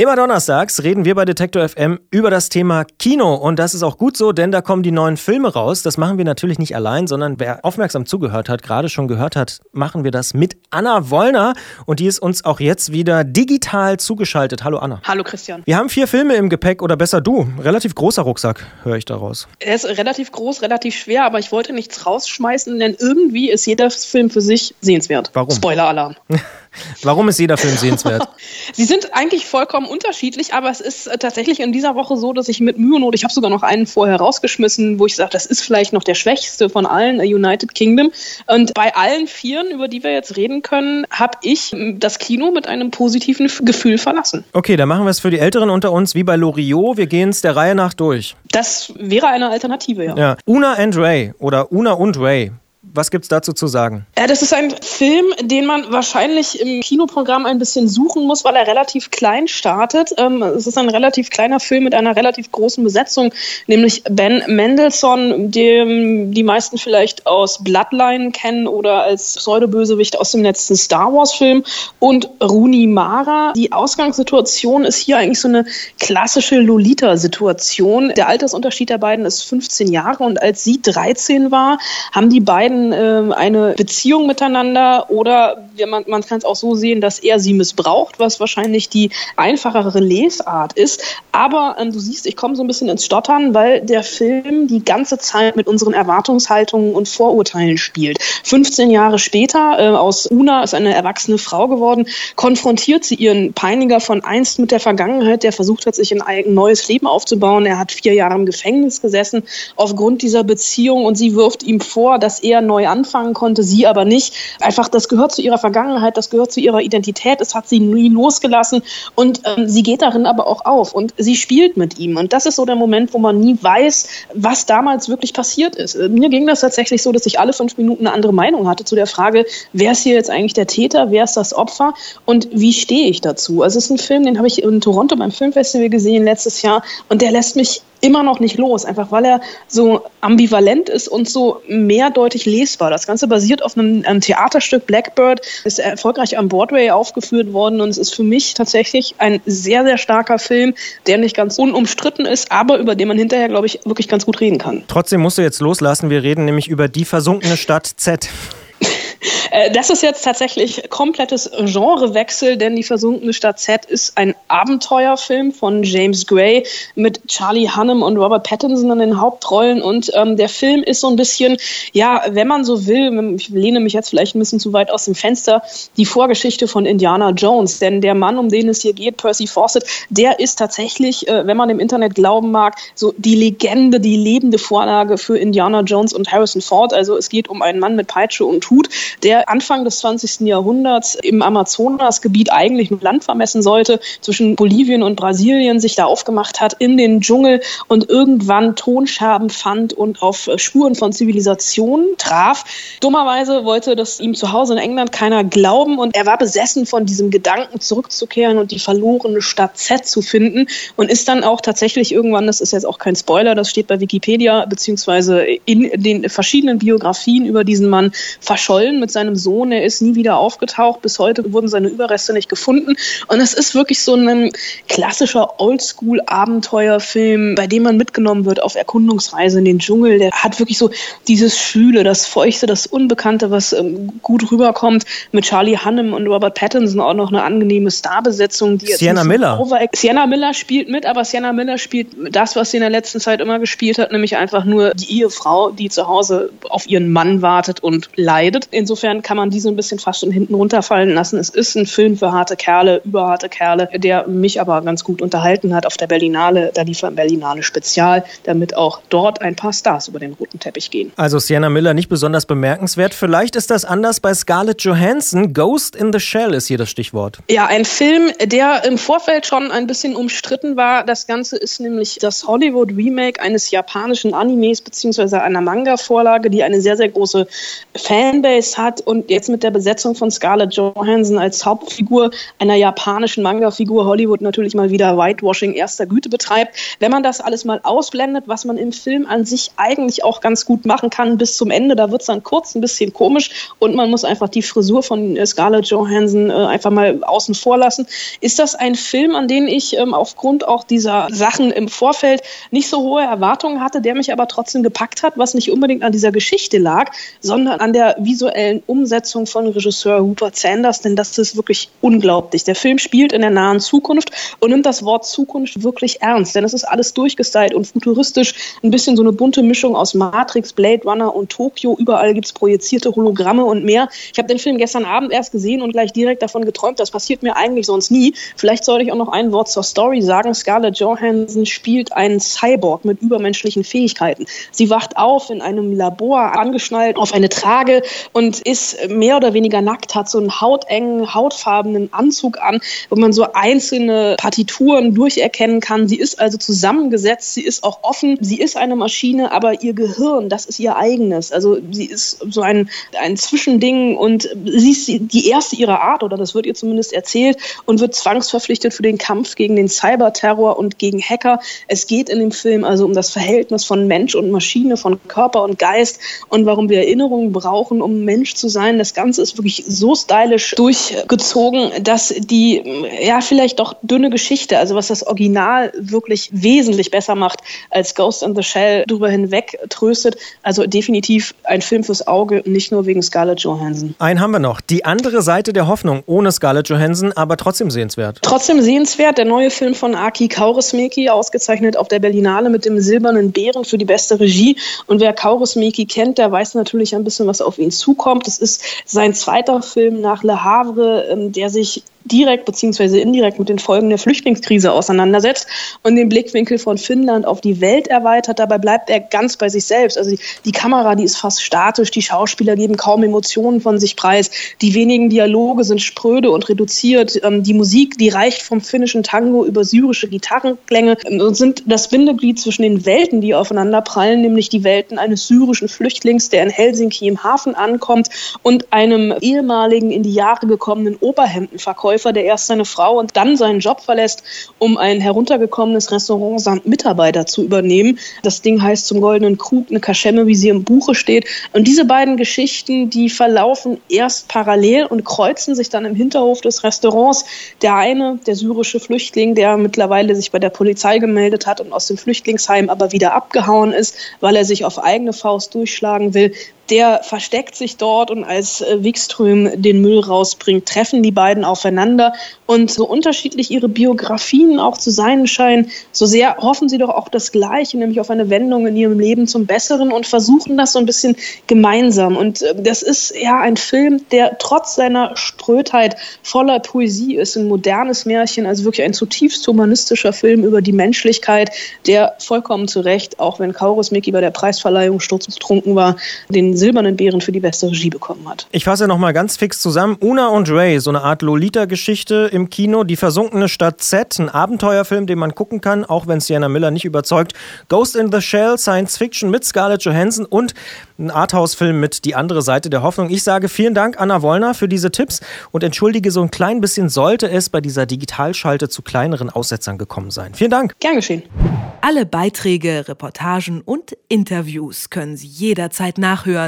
Immer donnerstags reden wir bei Detektor FM über das Thema Kino. Und das ist auch gut so, denn da kommen die neuen Filme raus. Das machen wir natürlich nicht allein, sondern wer aufmerksam zugehört hat, gerade schon gehört hat, machen wir das mit Anna Wollner. Und die ist uns auch jetzt wieder digital zugeschaltet. Hallo Anna. Hallo Christian. Wir haben vier Filme im Gepäck oder besser du. Relativ großer Rucksack, höre ich daraus. Er ist relativ groß, relativ schwer, aber ich wollte nichts rausschmeißen, denn irgendwie ist jeder Film für sich sehenswert. Warum? Spoiler-Alarm. Warum ist jeder Film sehenswert? Sie sind eigentlich vollkommen unterschiedlich, aber es ist äh, tatsächlich in dieser Woche so, dass ich mit Mühe und Not, ich habe sogar noch einen vorher rausgeschmissen, wo ich sage, das ist vielleicht noch der schwächste von allen, United Kingdom. Und bei allen Vieren, über die wir jetzt reden können, habe ich das Kino mit einem positiven Gefühl verlassen. Okay, dann machen wir es für die Älteren unter uns wie bei Loriot. Wir gehen es der Reihe nach durch. Das wäre eine Alternative, ja. ja. Una and Ray oder Una und Ray. Was gibt es dazu zu sagen? Ja, das ist ein Film, den man wahrscheinlich im Kinoprogramm ein bisschen suchen muss, weil er relativ klein startet. Ähm, es ist ein relativ kleiner Film mit einer relativ großen Besetzung, nämlich Ben Mendelssohn, den die meisten vielleicht aus Bloodline kennen oder als Pseudobösewicht aus dem letzten Star Wars-Film und Rooney Mara. Die Ausgangssituation ist hier eigentlich so eine klassische Lolita-Situation. Der Altersunterschied der beiden ist 15 Jahre und als sie 13 war, haben die beiden beiden äh, eine Beziehung miteinander oder man, man kann es auch so sehen, dass er sie missbraucht, was wahrscheinlich die einfachere Lesart ist. Aber ähm, du siehst, ich komme so ein bisschen ins Stottern, weil der Film die ganze Zeit mit unseren Erwartungshaltungen und Vorurteilen spielt. 15 Jahre später, äh, aus Una ist eine erwachsene Frau geworden, konfrontiert sie ihren Peiniger von einst mit der Vergangenheit, der versucht hat, sich ein neues Leben aufzubauen. Er hat vier Jahre im Gefängnis gesessen aufgrund dieser Beziehung und sie wirft ihm vor, dass er neu anfangen konnte, sie aber nicht. Einfach, das gehört zu ihrer Vergangenheit, das gehört zu ihrer Identität, es hat sie nie losgelassen und ähm, sie geht darin aber auch auf und sie spielt mit ihm. Und das ist so der Moment, wo man nie weiß, was damals wirklich passiert ist. Äh, mir ging das tatsächlich so, dass ich alle fünf Minuten eine andere Meinung hatte zu der Frage, wer ist hier jetzt eigentlich der Täter, wer ist das Opfer und wie stehe ich dazu? Also es ist ein Film, den habe ich in Toronto beim Filmfestival gesehen letztes Jahr und der lässt mich immer noch nicht los, einfach weil er so ambivalent ist und so mehrdeutig lesbar. Das Ganze basiert auf einem, einem, Theaterstück Blackbird, ist erfolgreich am Broadway aufgeführt worden und es ist für mich tatsächlich ein sehr, sehr starker Film, der nicht ganz unumstritten ist, aber über den man hinterher, glaube ich, wirklich ganz gut reden kann. Trotzdem musst du jetzt loslassen. Wir reden nämlich über die versunkene Stadt Z. Äh, das ist jetzt tatsächlich komplettes Genrewechsel, denn Die versunkene Stadt Z ist ein Abenteuerfilm von James Gray mit Charlie Hunnam und Robert Pattinson in den Hauptrollen. Und ähm, der Film ist so ein bisschen, ja, wenn man so will, ich lehne mich jetzt vielleicht ein bisschen zu weit aus dem Fenster, die Vorgeschichte von Indiana Jones. Denn der Mann, um den es hier geht, Percy Fawcett, der ist tatsächlich, äh, wenn man im Internet glauben mag, so die Legende, die lebende Vorlage für Indiana Jones und Harrison Ford. Also es geht um einen Mann mit Peitsche und Hut, der Anfang des 20. Jahrhunderts im Amazonasgebiet eigentlich ein Land vermessen sollte, zwischen Bolivien und Brasilien sich da aufgemacht hat in den Dschungel und irgendwann Tonscherben fand und auf Spuren von Zivilisation traf. Dummerweise wollte das ihm zu Hause in England keiner glauben und er war besessen von diesem Gedanken zurückzukehren und die verlorene Stadt Z zu finden und ist dann auch tatsächlich irgendwann, das ist jetzt auch kein Spoiler, das steht bei Wikipedia beziehungsweise in den verschiedenen Biografien über diesen Mann verschollen mit seinem Sohn. Er ist nie wieder aufgetaucht. Bis heute wurden seine Überreste nicht gefunden. Und es ist wirklich so ein klassischer Oldschool-Abenteuerfilm, bei dem man mitgenommen wird auf Erkundungsreise in den Dschungel. Der hat wirklich so dieses Schwüle, das Feuchte, das Unbekannte, was ähm, gut rüberkommt. Mit Charlie Hunnam und Robert Pattinson auch noch eine angenehme Starbesetzung. Sienna Miller. Sienna Miller spielt mit, aber Sienna Miller spielt das, was sie in der letzten Zeit immer gespielt hat, nämlich einfach nur die Ehefrau, die zu Hause auf ihren Mann wartet und leidet. Insofern kann man diese ein bisschen fast schon hinten runterfallen lassen. Es ist ein Film für harte Kerle, überharte Kerle, der mich aber ganz gut unterhalten hat auf der Berlinale. Da lief ein Berlinale Spezial, damit auch dort ein paar Stars über den roten Teppich gehen. Also Sienna Miller nicht besonders bemerkenswert. Vielleicht ist das anders bei Scarlett Johansson. Ghost in the Shell ist hier das Stichwort. Ja, ein Film, der im Vorfeld schon ein bisschen umstritten war. Das Ganze ist nämlich das Hollywood-Remake eines japanischen Animes beziehungsweise einer Manga-Vorlage, die eine sehr, sehr große Fanbase hat und jetzt mit der Besetzung von Scarlett Johansson als Hauptfigur einer japanischen Manga-Figur Hollywood natürlich mal wieder Whitewashing erster Güte betreibt. Wenn man das alles mal ausblendet, was man im Film an sich eigentlich auch ganz gut machen kann bis zum Ende, da wird es dann kurz ein bisschen komisch und man muss einfach die Frisur von äh, Scarlett Johansson äh, einfach mal außen vor lassen. Ist das ein Film, an den ich ähm, aufgrund auch dieser Sachen im Vorfeld nicht so hohe Erwartungen hatte, der mich aber trotzdem gepackt hat, was nicht unbedingt an dieser Geschichte lag, sondern an der visuellen Umsetzung von Regisseur Rupert Sanders, denn das ist wirklich unglaublich. Der Film spielt in der nahen Zukunft und nimmt das Wort Zukunft wirklich ernst, denn es ist alles durchgestylt und futuristisch, ein bisschen so eine bunte Mischung aus Matrix, Blade Runner und Tokio. Überall gibt es projizierte Hologramme und mehr. Ich habe den Film gestern Abend erst gesehen und gleich direkt davon geträumt. Das passiert mir eigentlich sonst nie. Vielleicht sollte ich auch noch ein Wort zur Story sagen. Scarlett Johansson spielt einen Cyborg mit übermenschlichen Fähigkeiten. Sie wacht auf in einem Labor, angeschnallt auf eine Trage und ist mehr oder weniger nackt, hat so einen hautengen, hautfarbenen Anzug an, wo man so einzelne Partituren durcherkennen kann. Sie ist also zusammengesetzt, sie ist auch offen, sie ist eine Maschine, aber ihr Gehirn, das ist ihr eigenes. Also sie ist so ein, ein Zwischending und sie ist die erste ihrer Art, oder das wird ihr zumindest erzählt, und wird zwangsverpflichtet für den Kampf gegen den Cyberterror und gegen Hacker. Es geht in dem Film also um das Verhältnis von Mensch und Maschine, von Körper und Geist und warum wir Erinnerungen brauchen, um Mensch zu sein. Das Ganze ist wirklich so stylisch durchgezogen, dass die, ja, vielleicht doch dünne Geschichte, also was das Original wirklich wesentlich besser macht als Ghost in the Shell, darüber hinweg tröstet. Also definitiv ein Film fürs Auge, nicht nur wegen Scarlett Johansson. Einen haben wir noch. Die andere Seite der Hoffnung, ohne Scarlett Johansson, aber trotzdem sehenswert. Trotzdem sehenswert. Der neue Film von Aki Kaurismäki, ausgezeichnet auf der Berlinale mit dem Silbernen Bären für die beste Regie. Und wer Kaurismäki kennt, der weiß natürlich ein bisschen, was auf ihn zukommt. Es ist sein zweiter Film nach Le Havre, ähm, der sich direkt bzw. indirekt mit den Folgen der Flüchtlingskrise auseinandersetzt und den Blickwinkel von Finnland auf die Welt erweitert. Dabei bleibt er ganz bei sich selbst. Also die, die Kamera, die ist fast statisch, die Schauspieler geben kaum Emotionen von sich preis, die wenigen Dialoge sind spröde und reduziert, ähm, die Musik, die reicht vom finnischen Tango über syrische Gitarrenklänge ähm, und sind das Bindeglied zwischen den Welten, die aufeinander prallen, nämlich die Welten eines syrischen Flüchtlings, der in Helsinki im Hafen ankommt und einem ehemaligen in die Jahre gekommenen Oberhemdenverkäufer, Verkäufer, der erst seine Frau und dann seinen Job verlässt, um ein heruntergekommenes Restaurant samt Mitarbeiter zu übernehmen. Das Ding heißt zum Goldenen Krug, eine Kaschemme, wie sie im Buche steht. Und diese beiden Geschichten, die verlaufen erst parallel und kreuzen sich dann im Hinterhof des Restaurants. Der eine, der syrische Flüchtling, der mittlerweile sich bei der Polizei gemeldet hat und aus dem Flüchtlingsheim aber wieder abgehauen ist, weil er sich auf eigene Faust durchschlagen will, der versteckt sich dort und als äh, Wikström den Müll rausbringt, treffen die beiden aufeinander und so unterschiedlich ihre Biografien auch zu sein scheinen, so sehr hoffen sie doch auch das Gleiche, nämlich auf eine Wendung in ihrem Leben zum Besseren und versuchen das so ein bisschen gemeinsam. Und äh, das ist ja ein Film, der trotz seiner Sprödheit voller Poesie ist, ein modernes Märchen, also wirklich ein zutiefst humanistischer Film über die Menschlichkeit, der vollkommen zu Recht, auch wenn Kaurus Mickey bei der Preisverleihung sturzbetrunken war, den silbernen Bären für die beste Regie bekommen hat. Ich fasse noch mal ganz fix zusammen. Una und Ray, so eine Art Lolita-Geschichte im Kino. Die versunkene Stadt Z, ein Abenteuerfilm, den man gucken kann, auch wenn Sienna Miller nicht überzeugt. Ghost in the Shell, Science Fiction mit Scarlett Johansson und ein Arthouse-Film mit Die andere Seite der Hoffnung. Ich sage vielen Dank, Anna Wollner, für diese Tipps und entschuldige so ein klein bisschen, sollte es bei dieser Digitalschalte zu kleineren Aussetzern gekommen sein. Vielen Dank. Gern geschehen. Alle Beiträge, Reportagen und Interviews können Sie jederzeit nachhören